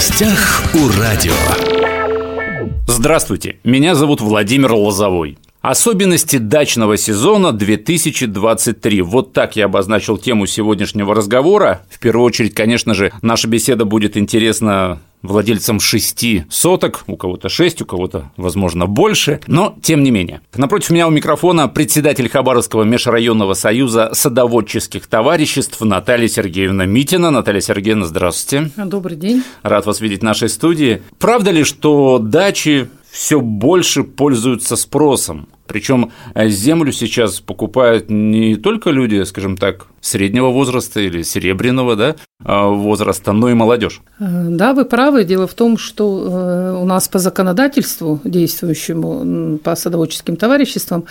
гостях у радио. Здравствуйте, меня зовут Владимир Лозовой. Особенности дачного сезона 2023. Вот так я обозначил тему сегодняшнего разговора. В первую очередь, конечно же, наша беседа будет интересна владельцам шести соток, у кого-то шесть, у кого-то, возможно, больше, но тем не менее. Напротив меня у микрофона председатель Хабаровского межрайонного союза садоводческих товариществ Наталья Сергеевна Митина. Наталья Сергеевна, здравствуйте. Добрый день. Рад вас видеть в нашей студии. Правда ли, что дачи все больше пользуются спросом. Причем э, землю сейчас покупают не только люди, скажем так, среднего возраста или серебряного да, а, возраста, но и молодежь. Э, да, вы правы. Дело в том, что э, у нас по законодательству, действующему по садоводческим товариществам,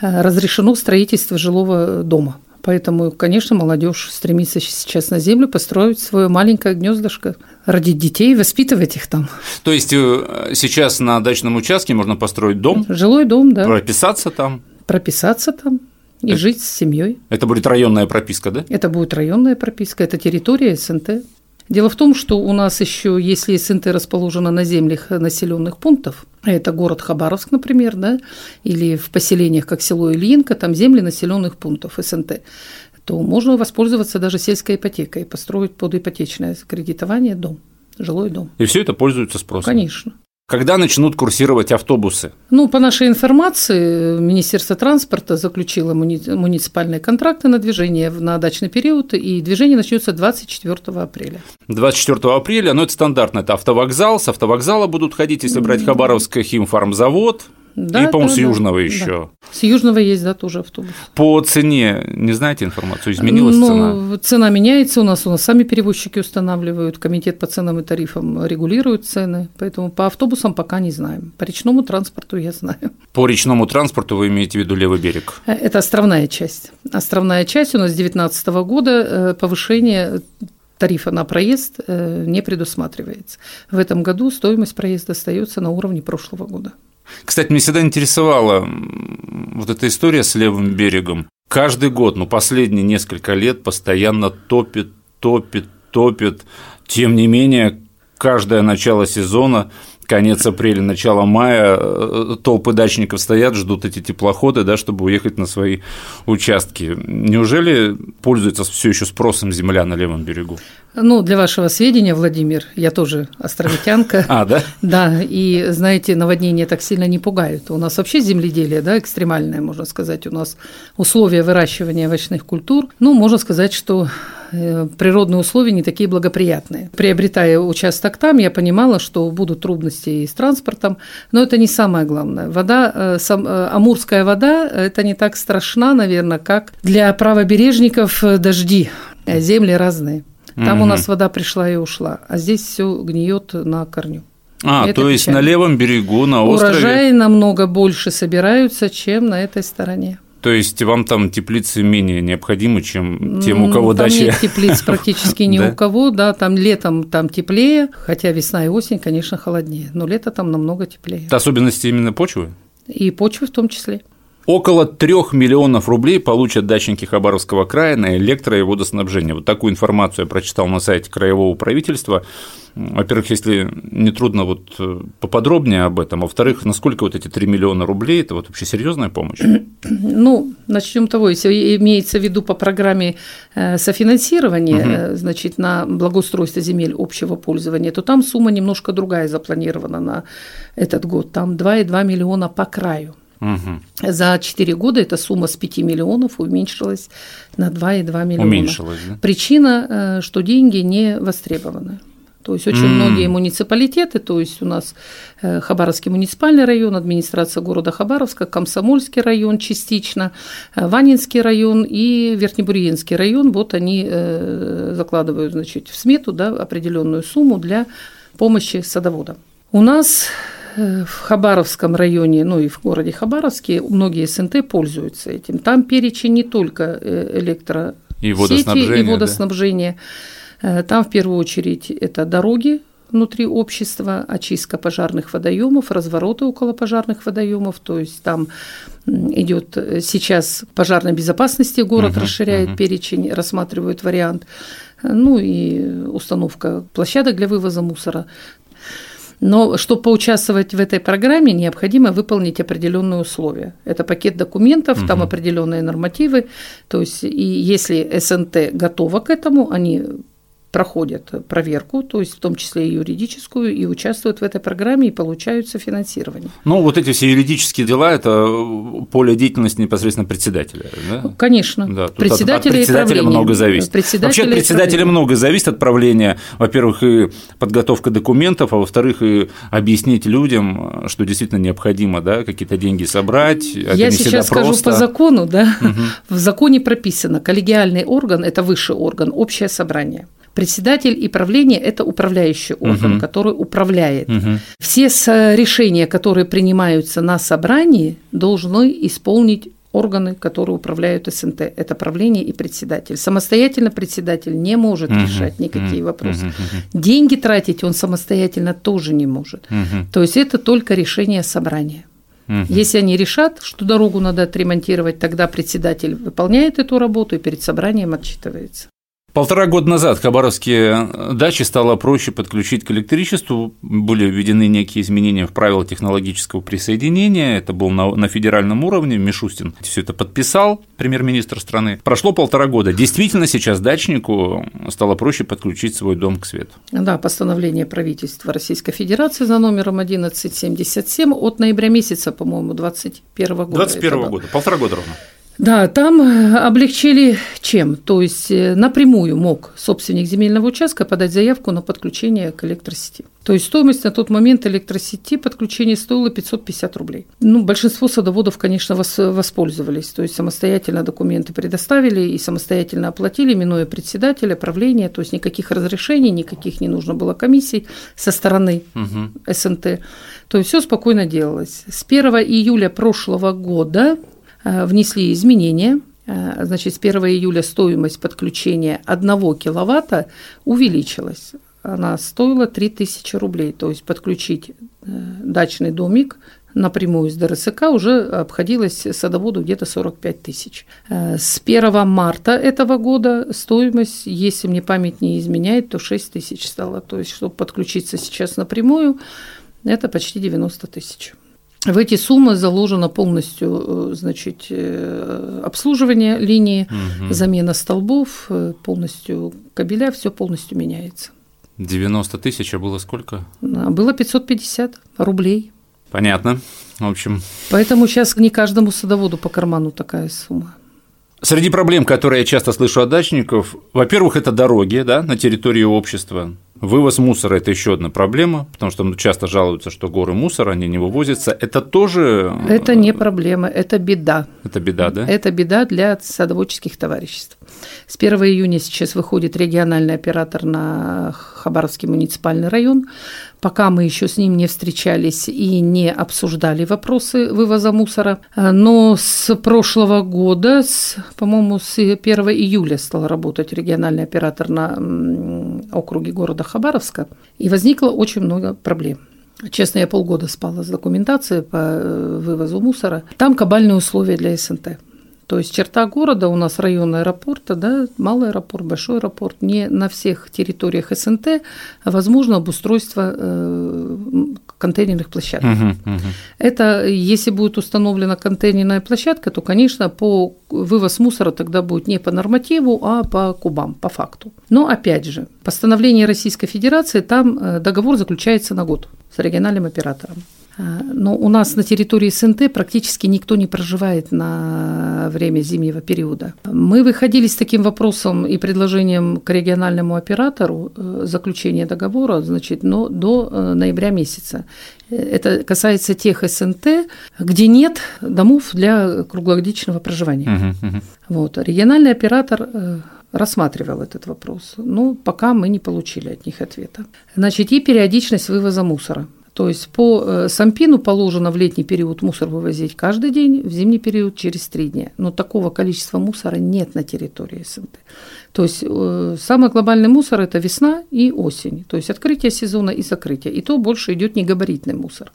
разрешено строительство жилого дома. Поэтому, конечно, молодежь стремится сейчас на землю построить свое маленькое гнездышко, родить детей, воспитывать их там. То есть э, сейчас на дачном участке можно построить дом? Жилой дом, да. Прописаться там? Прописаться там и это, жить с семьей. Это будет районная прописка, да? Это будет районная прописка, это территория СНТ. Дело в том, что у нас еще, если СНТ расположена на землях населенных пунктов, это город Хабаровск, например, да, или в поселениях, как село Ильинка, там земли населенных пунктов СНТ, то можно воспользоваться даже сельской ипотекой, построить под ипотечное кредитование дом, жилой дом. И все это пользуется спросом? Конечно. Когда начнут курсировать автобусы? Ну, по нашей информации, Министерство транспорта заключило муни- муниципальные контракты на движение на дачный период, и движение начнется 24 апреля. 24 апреля, ну, это стандартно, это автовокзал, с автовокзала будут ходить, если брать Хабаровский химфармзавод, да, и, по-моему, да, с Южного да, еще. Да. С Южного есть, да, тоже автобус. По цене, не знаете информацию, изменилась ну, цена? Цена меняется у нас, у нас сами перевозчики устанавливают, комитет по ценам и тарифам регулирует цены, поэтому по автобусам пока не знаем. По речному транспорту я знаю. По речному транспорту вы имеете в виду левый берег? Э, это островная часть. Островная часть у нас с 2019 года э, повышение тарифа на проезд э, не предусматривается. В этом году стоимость проезда остается на уровне прошлого года. Кстати, меня всегда интересовала вот эта история с левым берегом. Каждый год, ну, последние несколько лет постоянно топит, топит, топит. Тем не менее, каждое начало сезона конец апреля, начало мая э, толпы дачников стоят, ждут эти теплоходы, да, чтобы уехать на свои участки. Неужели пользуется все еще спросом земля на левом берегу? Ну, для вашего сведения, Владимир, я тоже островитянка. А, да? Да, и, знаете, наводнения так сильно не пугают. У нас вообще земледелие, да, экстремальное, можно сказать. У нас условия выращивания овощных культур, ну, можно сказать, что природные условия не такие благоприятные. Приобретая участок там, я понимала, что будут трудности и с транспортом, но это не самое главное. Вода, э, сам, э, амурская вода, это не так страшна, наверное, как для правобережников дожди. Земли разные. Там угу. у нас вода пришла и ушла, а здесь все гниет на корню. А, это то есть на левом берегу, на острове. Урожаи намного больше собираются, чем на этой стороне. То есть вам там теплицы менее необходимы, чем тем, у кого там дача? Нет теплиц практически ни у кого, да, там летом там теплее, хотя весна и осень, конечно, холоднее, но лето там намного теплее. Это особенности именно почвы? И почвы в том числе. Около трех миллионов рублей получат дачники Хабаровского края на электро- и водоснабжение. Вот такую информацию я прочитал на сайте краевого правительства. Во-первых, если не трудно, вот э, поподробнее об этом. Во-вторых, насколько вот эти 3 миллиона рублей – это вот вообще серьезная помощь? Ну, начнем того, если имеется в виду по программе э, софинансирования, угу. значит, на благоустройство земель общего пользования, то там сумма немножко другая запланирована на этот год. Там 2,2 миллиона по краю. Угу. За 4 года эта сумма с 5 миллионов уменьшилась на 2,2 миллиона. Уменьшилась, да? Причина, что деньги не востребованы. То есть очень mm. многие муниципалитеты, то есть у нас э, Хабаровский муниципальный район, администрация города Хабаровска, Комсомольский район частично, э, Ванинский район и Верхнебурьинский район, вот они э, закладывают значит, в смету да, определенную сумму для помощи садоводам. У нас в Хабаровском районе, ну и в городе Хабаровске многие СНТ пользуются этим. Там перечень не только электро и водоснабжение, и водоснабжение. Да Э, там в первую очередь это дороги внутри общества, очистка пожарных водоемов, развороты около пожарных водоемов, то есть там идет э, сейчас пожарной безопасности город угу, расширяет угу. перечень, рассматривает вариант. ну и установка площадок для вывоза мусора. Но чтобы поучаствовать в этой программе, необходимо выполнить определенные условия. Это пакет документов, угу. там определенные нормативы. То есть, и если СНТ готова к этому, они проходят проверку, то есть в том числе и юридическую, и участвуют в этой программе и получают софинансирование. Ну, вот эти все юридические дела – это поле деятельности непосредственно председателя, да? Конечно. Да, председателя, от председателя много зависит. Председателя Вообще от председателя много зависит от правления. Во-первых, и подготовка документов, а во-вторых, и объяснить людям, что действительно необходимо, да, какие-то деньги собрать. Я сейчас скажу просто. по закону, да, угу. в законе прописано, коллегиальный орган – это высший орган, общее собрание. Председатель и правление – это управляющий орган, угу. который управляет. Угу. Все решения, которые принимаются на собрании, должны исполнить органы, которые управляют СНТ. Это правление и председатель. Самостоятельно председатель не может uh решать никакие uh вопросы. uh Деньги тратить он самостоятельно тоже не может. uh То есть это только решение собрания. uh Если они решат, что дорогу надо отремонтировать, тогда председатель выполняет эту работу и перед собранием отчитывается. Полтора года назад хабаровские дачи стало проще подключить к электричеству, были введены некие изменения в правила технологического присоединения, это был на, на федеральном уровне, Мишустин все это подписал, премьер-министр страны. Прошло полтора года, действительно сейчас дачнику стало проще подключить свой дом к свету. Да, постановление правительства Российской Федерации за номером 1177 от ноября месяца, по-моему, 2021 года. 2021 года, полтора года ровно. Да, там э, облегчили чем? То есть э, напрямую мог собственник земельного участка подать заявку на подключение к электросети. То есть стоимость на тот момент электросети подключения стоила 550 рублей. Ну, большинство садоводов, конечно, воспользовались. То есть самостоятельно документы предоставили и самостоятельно оплатили, минуя председателя, правления. То есть никаких разрешений, никаких не нужно было комиссий со стороны угу. СНТ. То есть все спокойно делалось. С 1 июля прошлого года внесли изменения. Э, значит, с 1 июля стоимость подключения 1 киловатта увеличилась. Она стоила 3000 рублей. То есть подключить э, дачный домик напрямую из ДРСК уже обходилось садоводу где-то 45 тысяч. С 1 марта этого года стоимость, если мне память не изменяет, то 6 тысяч стало. То есть, чтобы подключиться сейчас напрямую, это почти 90 тысяч. В эти суммы заложено полностью э, значит, э, обслуживание линии, угу. замена столбов, э, полностью кабеля, все полностью меняется. 90 тысяч, а было сколько? Было 550 рублей. Понятно. В общем. Поэтому сейчас не каждому садоводу по карману такая сумма. Среди проблем, которые я часто слышу от дачников, во-первых, это дороги да, на территории общества. Вывоз мусора – это еще одна проблема, потому что ну, часто жалуются, что горы мусора, они не вывозятся. Это тоже… Это не проблема, это беда. Это беда, да? Это беда для садоводческих товариществ. С 1 июня сейчас выходит региональный оператор на Хабаровский муниципальный район. Пока мы еще с ним не встречались и не обсуждали вопросы вывоза мусора. Но с прошлого года, с, по-моему, с 1 июля стал работать региональный оператор на округе города Хабаровска. И возникло очень много проблем. Честно, я полгода спала с документацией по э, вывозу мусора. Там кабальные условия для СНТ. То есть черта города у нас район аэропорта, да, малый аэропорт, большой аэропорт. Не на всех территориях СНТ возможно обустройство э, контейнерных площадок. Угу, угу. Это если будет установлена контейнерная площадка, то, конечно, по вывоз мусора тогда будет не по нормативу, а по кубам, по факту. Но опять же, постановление Российской Федерации, там э, договор заключается на год с региональным оператором. А, но у нас на территории СНТ практически никто не проживает на время зимнего периода. Мы выходили с таким вопросом и предложением к региональному оператору э, заключения договора, значит, но до э, ноября месяца. Это касается тех СНТ, где нет домов для круглогодичного проживания. Uh-huh, uh-huh. Вот. Региональный оператор э, рассматривал этот вопрос, но пока мы не получили от них ответа. Значит, и периодичность вывоза мусора. То есть по э, Сампину положено в летний период мусор вывозить каждый день, в зимний период через три дня. Но такого количества мусора нет на территории СНТ. То есть э, самый глобальный мусор – это весна и осень. То есть открытие сезона и закрытие. И то больше идет негабаритный мусор.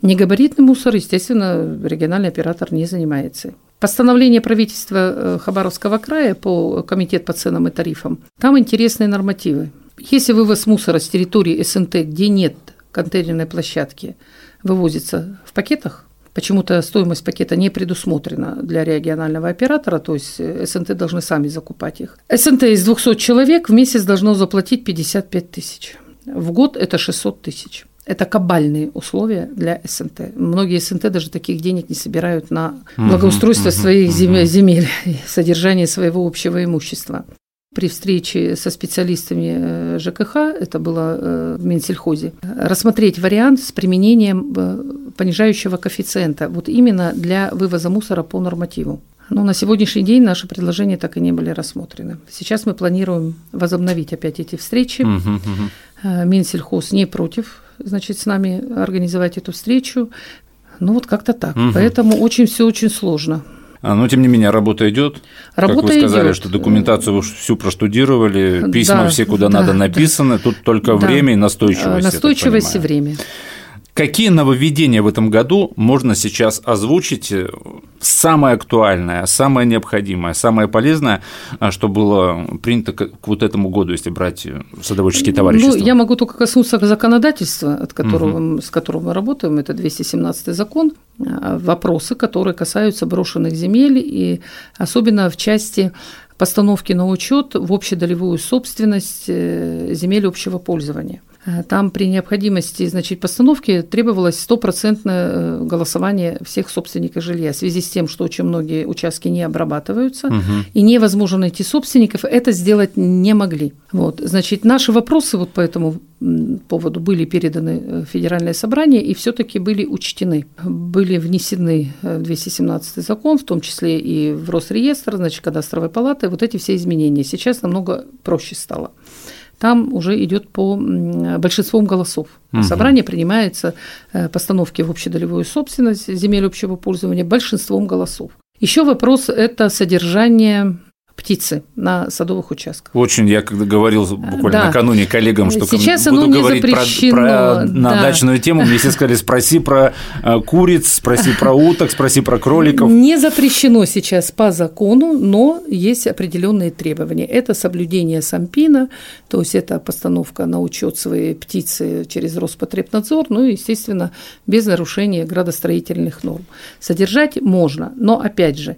Негабаритный мусор, естественно, региональный оператор не занимается. Постановление правительства э, Хабаровского края по комитет по ценам и тарифам, там интересные нормативы. Если вывоз мусора с территории СНТ, где нет контейнерной площадки, вывозится в пакетах, Почему-то стоимость пакета не предусмотрена для регионального оператора, то есть э, СНТ должны сами закупать их. СНТ из 200 человек в месяц должно заплатить 55 тысяч. В год это 600 тысяч. Это кабальные условия для СНТ. Многие СНТ даже таких денег не собирают на благоустройство своих земель, земель, содержание своего общего имущества. При встрече со специалистами э, ЖКХ, это было э, в Минсельхозе, рассмотреть вариант с применением э, понижающего коэффициента, вот именно для вывоза мусора по нормативу. Но на сегодняшний день наши предложения так и не были рассмотрены. Сейчас мы планируем возобновить опять эти встречи. Минсельхоз не против, значит, с нами организовать эту встречу. Ну вот как-то так. Угу. Поэтому очень все очень сложно. А, но, тем не менее, работа идет. Работа как вы сказали, идет. что документацию вы всю проштудировали, письма да, все куда да, надо написаны, да. тут только да. время и настойчивость. Настойчивость и время. Какие нововведения в этом году можно сейчас озвучить? Э, самое актуальное, самое необходимое, самое полезное, а, что было принято к вот этому году, если брать э, садоводческие товарищества? Ну, я могу только коснуться законодательства, от которого, угу. с которым мы работаем, это 217 закон, вопросы, которые касаются брошенных земель, и особенно в части постановки на учет в общедолевую собственность э, земель общего пользования – там при необходимости значит, постановки требовалось стопроцентное э, голосование всех собственников жилья в связи с тем, что очень многие участки не обрабатываются, угу. и невозможно найти собственников, это сделать не могли. Вот. Значит, наши вопросы вот по этому поводу были переданы в Федеральное собрание и все-таки были учтены. Были внесены 217 э, закон, в том числе и в Росреестр, значит, кадастровой палаты, вот эти все изменения. Сейчас намного проще стало там уже идет по большинством голосов. Угу. Собрание принимается э, постановки в общедолевую собственность земель общего пользования большинством голосов. Еще вопрос – это содержание птицы на садовых участках. Очень, я когда говорил буквально да. накануне коллегам, что Сейчас буду оно говорить запрещено, про, про да. на дачную тему, мне все сказали, спроси про э, куриц, спроси про уток, спроси про кроликов. Не запрещено сейчас по закону, но есть определенные требования. Это соблюдение сампина, то есть это постановка на учет своей птицы через Роспотребнадзор, ну и, естественно, без нарушения градостроительных норм. Содержать можно, но опять же,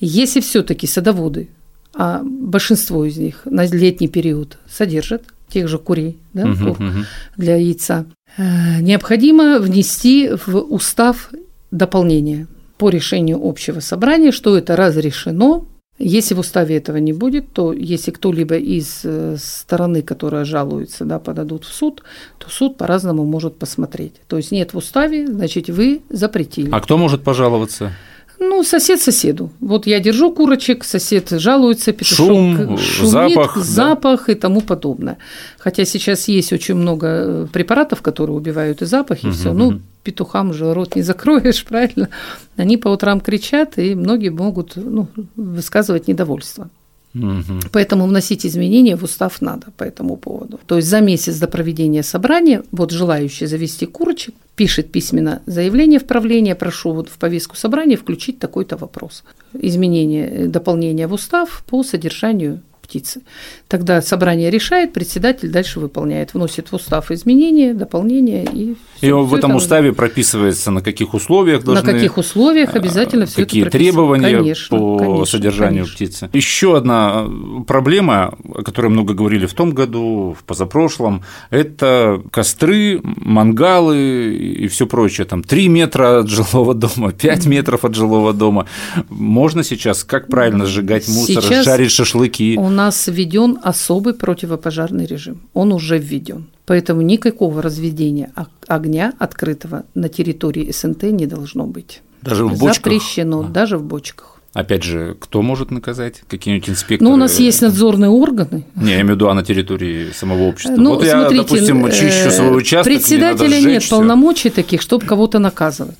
если все-таки садоводы а большинство из них на летний период содержат тех же курей да, угу, угу. для яйца. Э, необходимо внести в устав дополнение по решению общего собрания, что это разрешено. Если в уставе этого не будет, то если кто-либо из э, стороны, которая жалуется, да, подадут в суд, то суд по-разному может посмотреть. То есть нет в уставе, значит, вы запретили. А кто может пожаловаться? Ну, сосед соседу. Вот я держу курочек, сосед жалуется, петушок Шум, шумит, запах, запах да. и тому подобное. Хотя сейчас есть очень много э, препаратов, которые убивают и запах, и угу, все. Ну, петухам же рот не закроешь, правильно? Они по утрам кричат, и многие могут ну, высказывать недовольство. Угу. Поэтому вносить изменения в устав надо по этому поводу. То есть за месяц до проведения собрания, вот желающий завести курочек, пишет письменно заявление в правление, прошу вот в повестку собрания включить такой-то вопрос. Изменение, дополнение в устав по содержанию птицы. Тогда собрание решает, председатель дальше выполняет, вносит в устав изменения, дополнения и И всё, в этом это уставе прописывается, на каких условиях должны… На каких условиях обязательно все Какие это требования конечно, по конечно, содержанию конечно. птицы. Еще одна проблема, о которой много говорили в том году, в позапрошлом, это костры, мангалы и все прочее. Там 3 метра от жилого дома, 5 метров от жилого дома. Можно сейчас как правильно сжигать мусор, сейчас жарить шашлыки? У нас введен особый противопожарный режим. Он уже введен. Поэтому никакого разведения огня открытого на территории СНТ не должно быть. Даже в бочках? Запрещено, а. даже в бочках. Опять же, кто может наказать? Какие-нибудь инспекторы? Ну, у нас есть надзорные органы. Не, я имею в виду а на территории самого общества. Ну, вот я, смотрите, допустим, чищу свой э, участок, мне Председателя нет всё. полномочий таких, чтобы кого-то наказывать.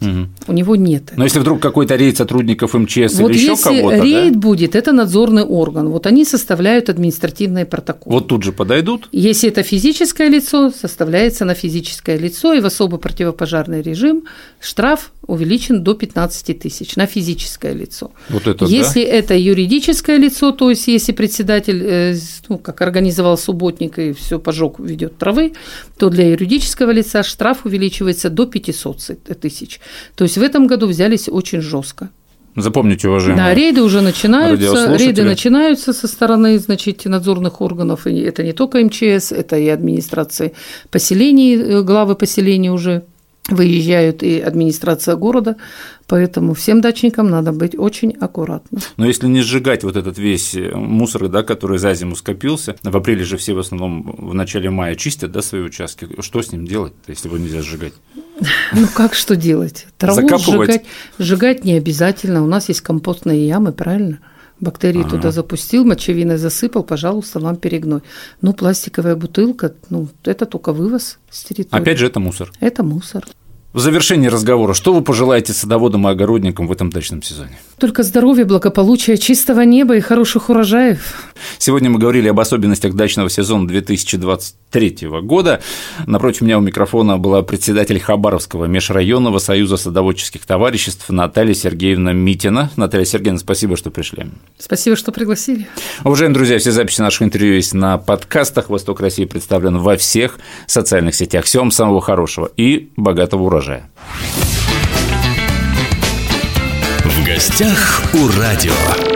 У него нет. Но если вдруг какой-то рейд сотрудников МЧС Вот или еще кого-то, да? рейд будет, это надзорный орган. Вот они составляют административные протоколы. вот тут же подойдут, Если это физическое лицо, составляется на физическое лицо, и в особо противопожарный режим штраф увеличен до 15 тысяч на физическое лицо. вот это Если это юридическое лицо, то есть если председатель, э, ну, как организовал субботник и все пожег, ведет травы, то для юридического лица штраф увеличивается до 500 тысяч. То есть в этом году взялись очень жестко. да? Запомните, уважаемые. Да, рейды уже начинаются, рейды начинаются со стороны, значит, надзорных органов, и это не только МЧС, это и администрации поселений, э, главы поселений уже выезжают, и администрация города, поэтому всем дачникам надо быть очень аккуратным. Но если не сжигать вот этот весь э, мусор, да, который за зиму скопился, в апреле же все в основном в начале мая чистят да, свои участки, что с ним делать, если его нельзя сжигать? Ну как что делать? Траву сжигать, сжигать не обязательно. У нас есть компостные ямы, правильно? Бактерии Ага. туда запустил, мочевиной засыпал, пожалуйста, вам перегной. Ну, пластиковая бутылка, ну, это только вывоз с территории. Опять же, это мусор. Это мусор. В завершении разговора, что вы пожелаете садоводам и огородникам в этом дачном сезоне? Только здоровья, благополучия, чистого неба и хороших урожаев. Сегодня мы говорили об особенностях дачного сезона 2023 года. Напротив меня у микрофона была председатель Хабаровского межрайонного союза садоводческих товариществ Наталья Сергеевна Митина. Наталья Сергеевна, спасибо, что пришли. Спасибо, что пригласили. Уважаемые друзья, все записи наших интервью есть на подкастах. «Восток России» представлен во всех социальных сетях. Всем самого хорошего и богатого урожая. Гостях у радио.